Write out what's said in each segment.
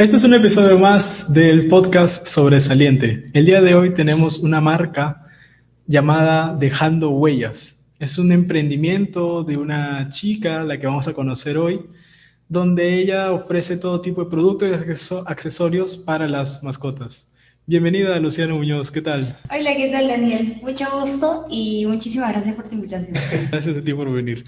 Este es un episodio más del podcast Sobresaliente. El día de hoy tenemos una marca llamada Dejando Huellas. Es un emprendimiento de una chica, la que vamos a conocer hoy, donde ella ofrece todo tipo de productos y accesorios para las mascotas. Bienvenida, Luciano Muñoz, ¿qué tal? Hola, ¿qué tal, Daniel? Mucho gusto y muchísimas gracias por tu invitación. Gracias a ti por venir.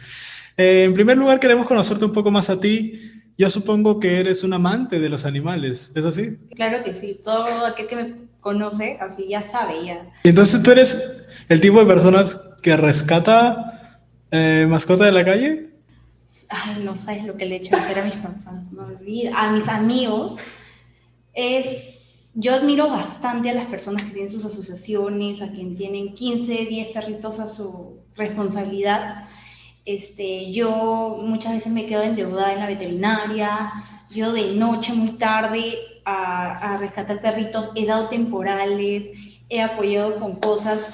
Eh, en primer lugar, queremos conocerte un poco más a ti. Yo supongo que eres un amante de los animales, ¿es así? Claro que sí, todo aquel que me conoce, así ya sabe, ya. Entonces tú eres el tipo de personas que rescata eh, mascota de la calle. Ay, no sabes lo que le he hecho hacer a mis papás, no. A mis amigos, es. Yo admiro bastante a las personas que tienen sus asociaciones, a quien tienen 15, 10 perritos a su responsabilidad este, yo muchas veces me quedo endeudada en la veterinaria, yo de noche muy tarde a, a rescatar perritos he dado temporales, he apoyado con cosas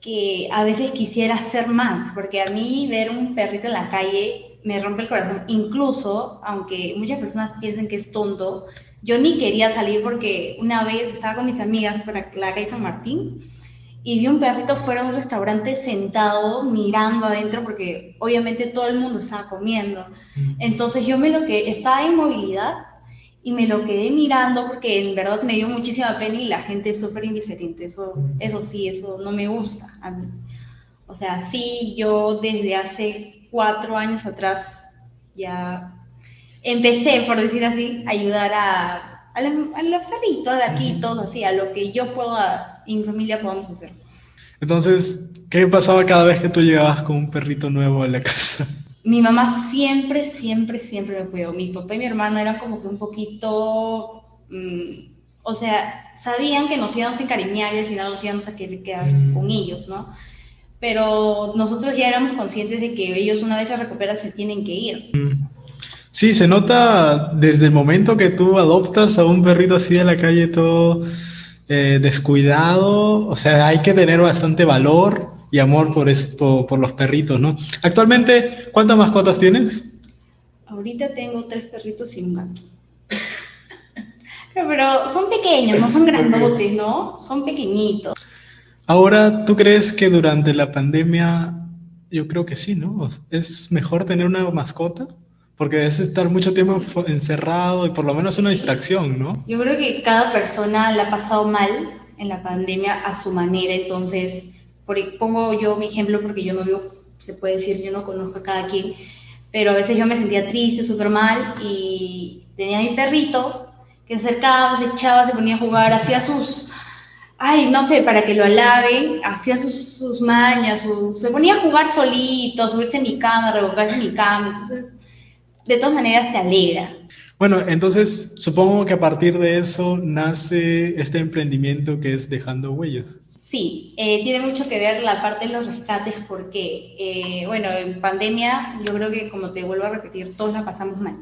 que a veces quisiera hacer más, porque a mí ver un perrito en la calle me rompe el corazón, incluso aunque muchas personas piensen que es tonto, yo ni quería salir porque una vez estaba con mis amigas por la calle San Martín y vi un perrito fuera de un restaurante sentado mirando adentro porque obviamente todo el mundo estaba comiendo. Entonces yo me lo que estaba en movilidad y me lo quedé mirando porque en verdad me dio muchísima pena y la gente es súper indiferente. Eso, eso sí, eso no me gusta a mí. O sea, sí, yo desde hace cuatro años atrás ya empecé, por decir así, a ayudar a a los, a perritos, a gatitos, así, a lo que yo pueda, y mi familia podamos hacer. Entonces, ¿qué pasaba cada vez que tú llegabas con un perrito nuevo a la casa? Mi mamá siempre, siempre, siempre me cuidó. Mi papá y mi hermano eran como que un poquito, mm, o sea, sabían que nos íbamos a encariñar y al final nos íbamos a querer quedar mm. con ellos, ¿no? Pero nosotros ya éramos conscientes de que ellos una vez se recuperan se tienen que ir. Mm. Sí, se nota desde el momento que tú adoptas a un perrito así de la calle todo eh, descuidado, o sea, hay que tener bastante valor y amor por, por, los perritos, ¿no? Actualmente, ¿cuántas mascotas tienes? Ahorita tengo tres perritos y un gato. Pero son pequeños, no son grandotes, ¿no? Son pequeñitos. Ahora, ¿tú crees que durante la pandemia, yo creo que sí, ¿no? ¿Es mejor tener una mascota? Porque es estar mucho tiempo encerrado y por lo menos una distracción, ¿no? Yo creo que cada persona la ha pasado mal en la pandemia a su manera, entonces por, pongo yo mi ejemplo porque yo no vivo, se puede decir, yo no conozco a cada quien, pero a veces yo me sentía triste, súper mal y tenía a mi perrito que se acercaba, se echaba, se ponía a jugar, hacía sus, ay, no sé, para que lo alaben, hacía sus, sus mañas, se ponía a jugar solito, subirse en mi cama, revolcarse en mi cama, entonces de todas maneras te alegra. Bueno, entonces supongo que a partir de eso nace este emprendimiento que es Dejando Huellas. Sí, eh, tiene mucho que ver la parte de los rescates porque, eh, bueno, en pandemia yo creo que como te vuelvo a repetir, todos la pasamos mal.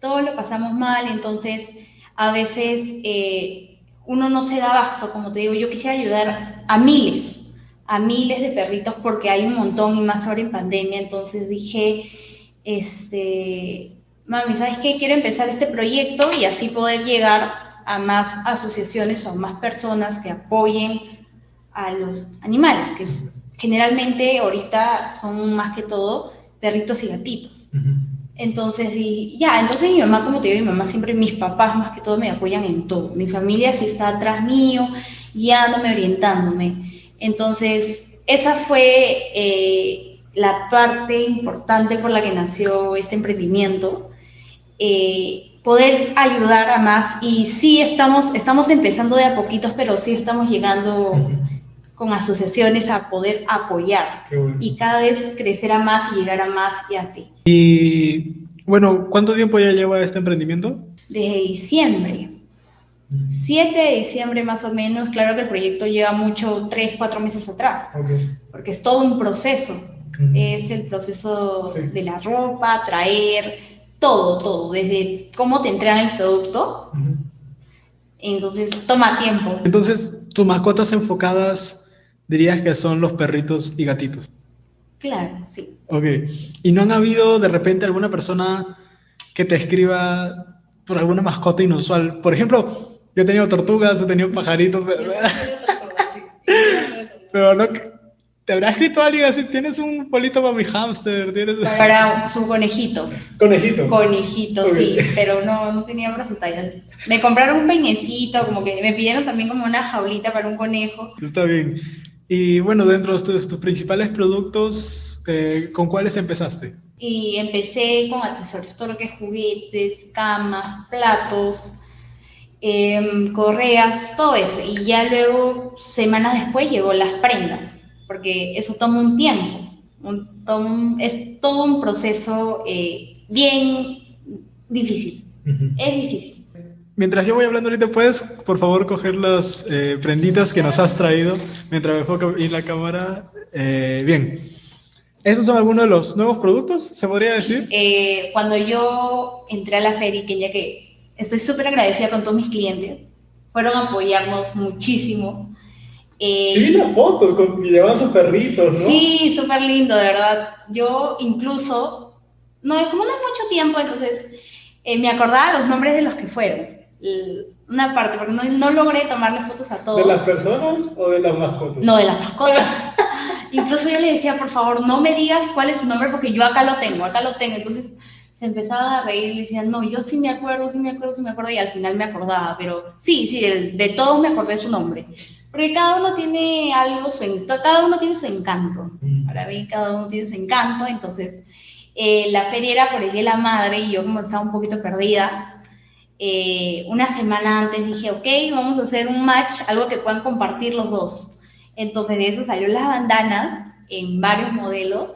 Todos lo pasamos mal, entonces a veces eh, uno no se da abasto, como te digo, yo quisiera ayudar a miles, a miles de perritos porque hay un montón y más ahora en pandemia, entonces dije, este, mami, ¿sabes qué? Quiero empezar este proyecto y así poder llegar a más asociaciones o más personas que apoyen a los animales, que generalmente ahorita son más que todo perritos y gatitos. Entonces, ya, entonces mi mamá, como te digo, mi mamá siempre, mis papás más que todo me apoyan en todo. Mi familia sí está atrás mío, guiándome, orientándome. Entonces, esa fue eh, la parte importante por la que nació este emprendimiento, eh, poder ayudar a más. Y sí estamos, estamos empezando de a poquitos, pero sí estamos llegando con asociaciones a poder apoyar y cada vez crecer a más y llegar a más y así. Y bueno, ¿cuánto tiempo ya lleva este emprendimiento? Desde diciembre. 7 de diciembre más o menos, claro que el proyecto lleva mucho, 3, 4 meses atrás, porque es todo un proceso es el proceso de la ropa, traer, todo, todo, desde cómo te entregan el producto. Entonces, toma tiempo. Entonces, tus mascotas enfocadas dirías que son los perritos y gatitos. Claro, sí. Ok. ¿Y no han habido de repente alguna persona que te escriba, por alguna mascota inusual. Por ejemplo, yo he tenido tortugas, he tenido pajaritos, pero, pero no, ¿Te habrá escrito alguien así? ¿Tienes un polito para mi hámster? ¿Tienes... Para su conejito. ¿Conejito? Conejito, sí, pero no, no tenía para su talla. Me compraron un peinecito, como que me pidieron también como una jaulita para un conejo. Está bien. Y bueno, dentro de tus, tus principales productos, eh, ¿con cuáles empezaste? Y empecé con accesorios, todo lo que es juguetes, camas, platos, em, correas, todo eso. Y ya luego, semanas después, llegó las prendas porque eso toma un tiempo, es todo un proceso eh, bien difícil, es difícil. Mientras yo voy hablando ahorita, ¿puedes, por favor, coger las eh, prenditas que nos has traído mientras me enfoco en la cámara? Eh, bien. ¿Estos son algunos de los nuevos productos, se podría decir? cuando yo entré a la feria, que ya que estoy súper agradecida con todos mis clientes, fueron a apoyarnos muchísimo. Eh, sí, las fotos, con, llevaban sus perritos, ¿no? Sí, súper lindo, de verdad. Yo incluso, no, como no es mucho tiempo, entonces eh, me acordaba los nombres de los que fueron. Una parte, porque no, no logré tomarle fotos a todos. ¿De las personas o de las mascotas? No, de las mascotas. incluso yo le decía, por favor, no me digas cuál es su nombre porque yo acá lo tengo, acá lo tengo. Entonces se empezaba a reír y decían, no, yo sí me acuerdo, sí me acuerdo, sí me acuerdo, y al final me acordaba, pero sí, sí, de, de todos me acordé su nombre. Porque cada uno tiene algo, su, cada uno tiene su encanto. Mm. Para mí cada uno tiene su encanto, entonces eh, la feria era por el Día de la Madre y yo como estaba un poquito perdida, eh, una semana antes dije, ok, vamos a hacer un match, algo que puedan compartir los dos. Entonces de eso salió las bandanas en varios modelos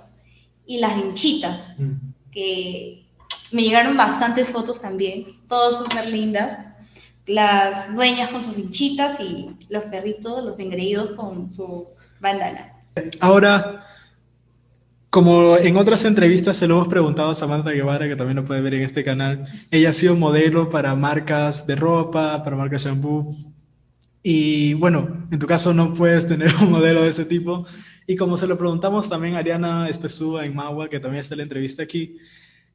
y las hinchitas, mm. que me llegaron bastantes fotos también, todas súper lindas las dueñas con sus hinchitas y los perritos, los engreídos con su bandana. Ahora, como en otras entrevistas se lo hemos preguntado a Samantha Guevara, que también lo puede ver en este canal, ella ha sido modelo para marcas de ropa, para marcas shampoo. Y bueno, en tu caso no puedes tener un modelo de ese tipo. Y como se lo preguntamos también a Ariana Espesúa en Magua, que también está en la entrevista aquí,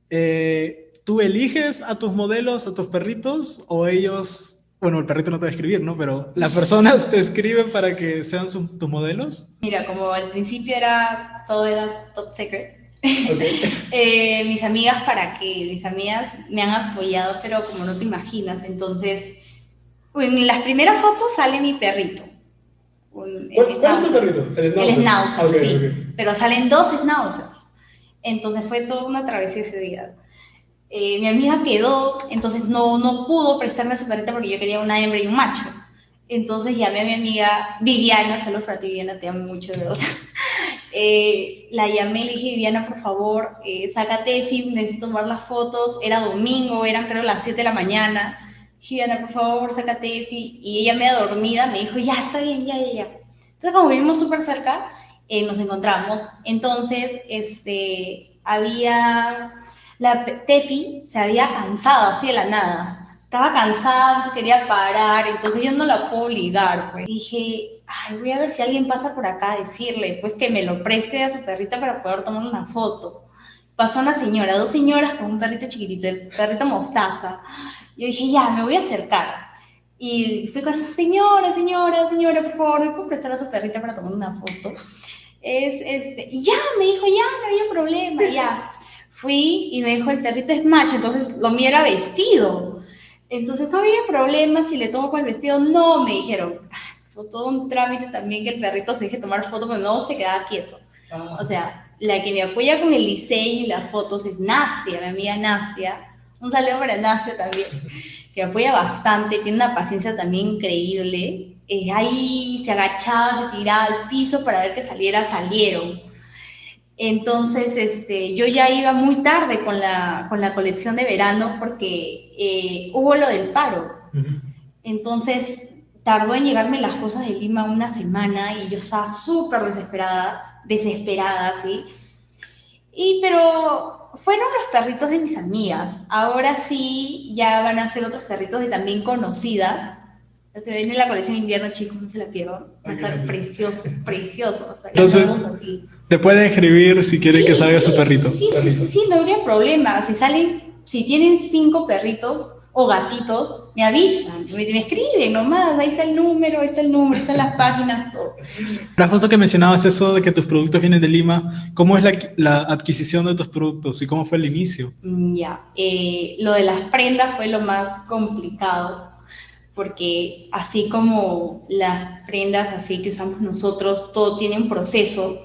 eh, ¿Tú eliges a tus modelos, a tus perritos, o ellos, bueno, el perrito no te va a escribir, ¿no? Pero las personas te escriben para que sean tus modelos? Mira, como al principio era, todo era top secret. Eh, mis amigas, para que mis amigas me han apoyado, pero como no te imaginas, entonces, en las primeras fotos sale mi perrito. ¿Cuál, es el perrito? El schnauzer, sí. Pero salen dos schnauzers. Entonces fue toda una travesía ese día. Eh, mi amiga quedó, entonces no, no pudo prestarme su carita porque yo quería una hembra y un macho. Entonces llamé a mi amiga Viviana, saludos para ti Viviana, te amo mucho, de eh, la llamé, le dije, Viviana, por favor, eh, sácate film, necesito tomar las fotos. Era domingo, eran creo las 7 de la mañana. Viviana, por favor, sácate FI. Y ella media dormida me dijo, ya, está bien, ya, ya, ya. Entonces, como vivimos súper cerca, eh, nos encontramos. Entonces, este, había la Tefi se había cansado así de la nada. Estaba cansada, no se quería parar, entonces yo no la puedo obligar. Pues. Dije, ay, voy a ver si alguien pasa por acá a decirle, pues que me lo preste a su perrita para poder tomar una foto. Pasó una señora, dos señoras con un perrito chiquitito, el perrito mostaza. Yo dije, ya, me voy a acercar. Y fui con señora, señora, señora, por favor, ¿me puedo prestar a su perrita para tomar una foto? Es, este, ya, me dijo, ya, no había problema, ya. Fui y me dijo, el perrito es macho, entonces lo mío era vestido. Entonces no había problema si le tomo con el vestido. No, me dijeron. Fue todo un trámite también que el perrito se deje tomar fotos, pero no se quedaba quieto. Ah. O sea, la que me apoya con el diseño y las fotos es Nastia, mi amiga Nastia. Un saludo para Nastia también, que apoya bastante, tiene una paciencia también increíble. Eh, ahí se agachaba, se tiraba al piso para ver que saliera, salieron. Entonces, este, yo ya iba muy tarde con la, con la colección de verano porque eh, hubo lo del paro. Entonces, tardó en llegarme las cosas de Lima una semana y yo estaba súper desesperada, desesperada, ¿sí? Y pero fueron los perritos de mis amigas. Ahora sí, ya van a ser otros perritos de también conocidas se ven en la colección invierno, chicos, no se la pierdan. Va a estar precioso, precioso. Entonces, te pueden escribir si quieren que salga su perrito. Sí, sí, sí, no habría problema. Si salen, si tienen cinco perritos, o gatitos, me avisan, me, me escriben nomás, ahí está el número, ahí está el número, ahí están las páginas, todo. Ahora, justo que mencionabas eso de que tus productos vienen de Lima, ¿cómo es la, la adquisición de tus productos y cómo fue el inicio? Mm, Ya, eh, lo de las prendas fue lo más complicado, porque así como las prendas así que usamos nosotros, todo tiene un proceso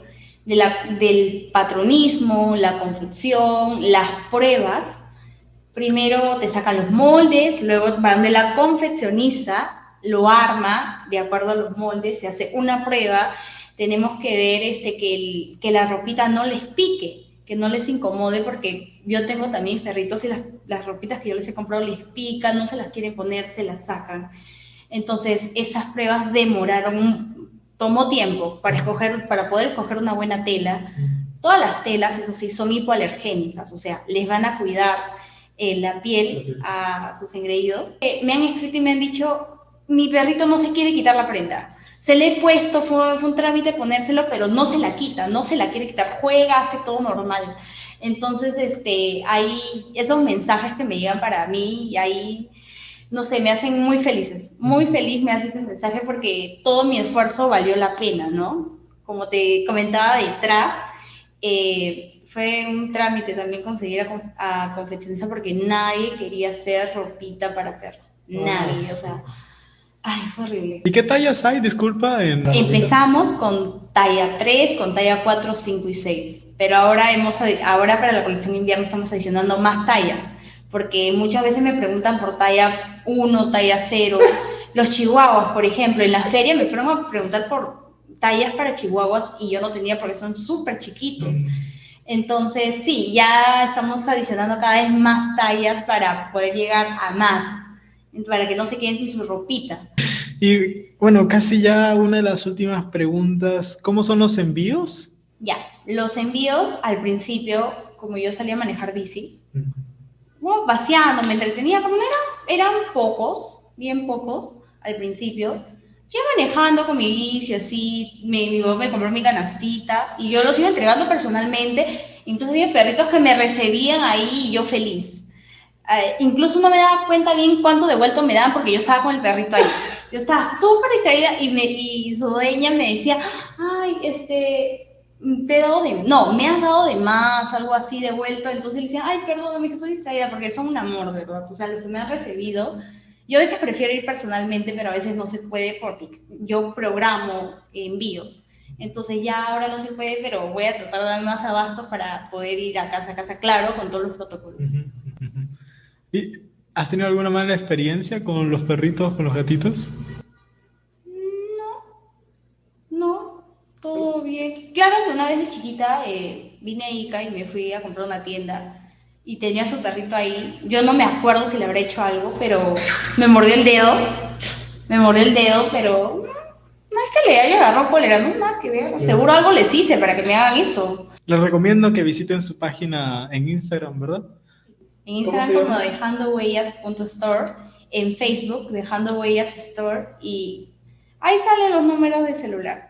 de la- del patronismo, la confección, las pruebas. Primero te sacan los moldes, luego van de la confeccionista, lo arma de acuerdo a los moldes, se hace una prueba, tenemos que ver este, que, que la ropita no les pique, que no les incomode, porque yo tengo también perritos y las, las ropitas que yo les he comprado les pican, no se las quieren poner, se las sacan. Entonces, esas pruebas demoraron, tomó tiempo para, escoger, para poder escoger una buena tela. Todas las telas, eso sí, son hipoalergénicas, o sea, les van a cuidar eh, la piel a sus engreídos. Eh, me han escrito y me han dicho, mi perrito no se quiere quitar la prenda. Se le he puesto, fue, fue un trámite ponérselo, pero no se la quita, no se la quiere quitar, juega, hace todo normal. Entonces, este, hay esos mensajes que me llegan para mí y ahí, no sé, me hacen muy felices, muy feliz me hace ese mensaje porque todo mi esfuerzo valió la pena, ¿no? Como te comentaba detrás, eh, fue un trámite también conseguir a, a confeccionista porque nadie quería hacer ropita para perros, nadie, o sea, ay, fue horrible. ¿Y qué tallas hay, disculpa? En... Empezamos con talla 3, con talla 4, 5 y 6, pero ahora, hemos, ahora para la colección invierno estamos adicionando más tallas, porque muchas veces me preguntan por talla 1, talla 0. Los chihuahuas, por ejemplo, en la feria me fueron a preguntar por tallas para chihuahuas y yo no tenía porque son súper chiquitos. Entonces, sí, ya estamos adicionando cada vez más tallas para poder llegar a más, para que no se queden sin su ropita. Y bueno, casi ya una de las últimas preguntas, ¿cómo son los envíos? Ya, los envíos al principio, como yo salía a manejar bici, bueno, vaciando, me entretenía, como eran, eran pocos, bien pocos al principio. Yo manejando con mi bici, así, mi, mi mamá me compró mi canastita y yo los iba entregando personalmente. Incluso había perritos que me recibían ahí y yo feliz. Eh, incluso no me daba cuenta bien cuánto devuelto me daban porque yo estaba con el perrito ahí. Yo estaba súper distraída y, me, su dueña me decía, ay, este, te he dado de, no, me has dado de más, algo así devuelto. Entonces le decía, ay, perdóname que estoy distraída porque son un amor, ¿verdad? O sea, lo que me han recibido. Yo a veces prefiero ir personalmente, pero a veces no se puede porque yo programo envíos. Entonces ya ahora no se puede, pero voy a tratar de dar más abastos para poder ir a casa a casa, claro, con todos los protocolos. ¿Y has tenido alguna mala experiencia con los perritos, con los gatitos? No, no, todo bien. Claro que una vez de chiquita eh, vine a Ica y me fui a comprar una tienda y tenía su perrito ahí. Yo no me acuerdo si le habré hecho algo, pero me mordió el dedo. Me mordió el dedo, pero no, no es que le haya agarrado cólera, no nada que ver. Seguro algo les hice para que me hagan eso. Les recomiendo que visiten su página en Instagram, ¿verdad? En ¿Cómo Instagram como llama? dejandohuellas.store, en Facebook dejando huellas store y ahí salen los números de celular,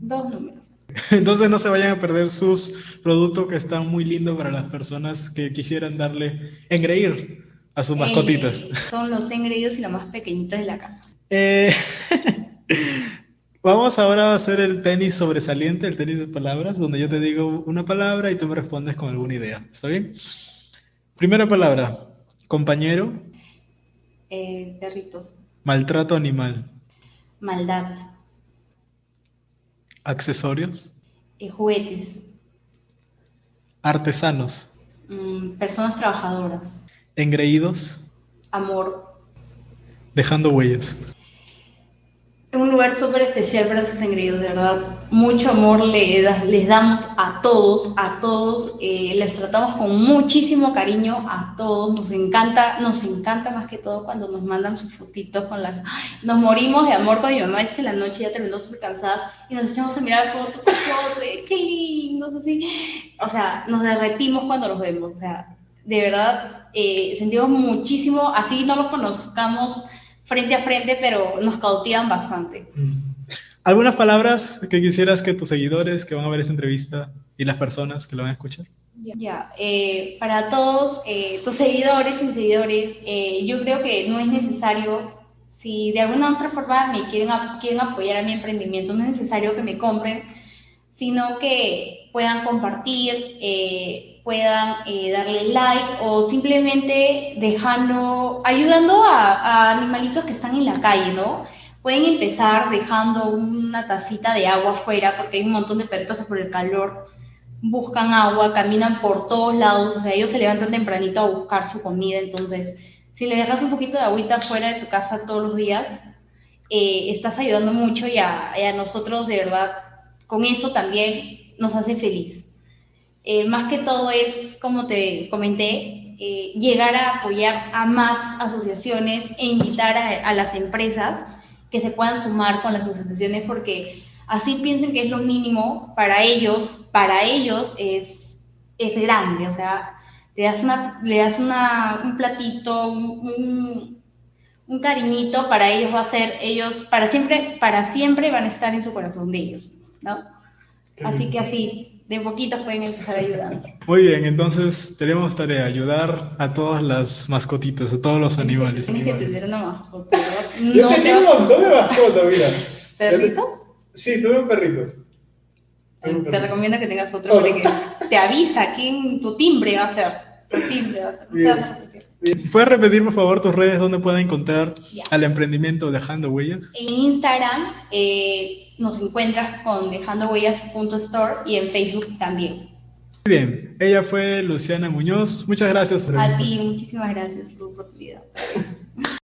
dos números. Entonces no se vayan a perder sus productos que están muy lindos para las personas que quisieran darle engreír a sus mascotitas. Eh, son los engreídos y los más pequeñitos de la casa. Eh, vamos ahora a hacer el tenis sobresaliente, el tenis de palabras, donde yo te digo una palabra y tú me respondes con alguna idea. ¿Está bien? Primera palabra, compañero, Eh, perritos, maltrato animal, maldad, accesorios, eh, juguetes, artesanos, mm, personas trabajadoras, engreídos, amor. dejando huellas. Un lugar súper especial para esos engreídos, de verdad. Mucho amor le les damos a todos, a todos. eh, les tratamos con muchísimo cariño a todos. Nos encanta, nos encanta más que todo cuando nos mandan sus fotitos con las... Nos morimos de amor con mi mamá. Es en la noche ya terminó súper cansada y nos echamos a mirar foto por foto. y ¡Qué lindos! Así. O sea, nos derretimos cuando los vemos. O sea, de verdad, eh, sentimos muchísimo. Así no los conozcamos frente a frente, pero nos cautivan bastante. ¿Algunas palabras que quisieras que tus seguidores que van a ver esta entrevista y las personas que lo van a escuchar? Ya, eh, para todos eh, tus seguidores y seguidores, eh, yo creo que no es necesario, si de alguna u otra forma me quieren, quieren apoyar a mi emprendimiento, no es necesario que me compren, sino que puedan compartir, puedan darle like o simplemente dejando, ayudando a, animalitos que están en la calle, ¿no? Pueden empezar dejando una tacita de agua afuera, porque hay un montón de perritos que por el calor buscan agua, caminan por todos lados, o sea, ellos se levantan tempranito a buscar su comida, entonces, si le dejas un poquito de agüita fuera de tu casa todos los días, eh, estás ayudando mucho y a, nosotros, de verdad, con eso también nos hace feliz. Eh, más que todo es, como te comenté, eh, llegar a apoyar a más asociaciones e invitar a, a las empresas que se puedan sumar con las asociaciones porque así piensen que es lo mínimo, para ellos, para ellos es, es grande, o sea, le das, una, le das una, un platito, un, un, cariñito, para ellos va a ser, ellos para siempre, para siempre van a estar en su corazón de ellos, ¿no? Así que así, de poquito pueden empezar ayudando. Muy bien, entonces tenemos tarea, ayudar a todas las mascotitas, a todos los animales. Tienes que tener una mascota. No te un montón de mascotas, mira. ¿Perritos? Sí, tuve un perrito. te recomiendo que tengas otro para que te avisa quién tu timbre va a ser. Tu timbre va a ser. ¿Puedes repetir, por favor, tus redes donde pueden encontrar al emprendimiento Dejando Huellas? En Instagram eh, nos encuentras con dejandohuellas.store y en Facebook también. Muy bien, ella fue Luciana Muñoz. Muchas gracias por A ti, muchísimas gracias por tu oportunidad.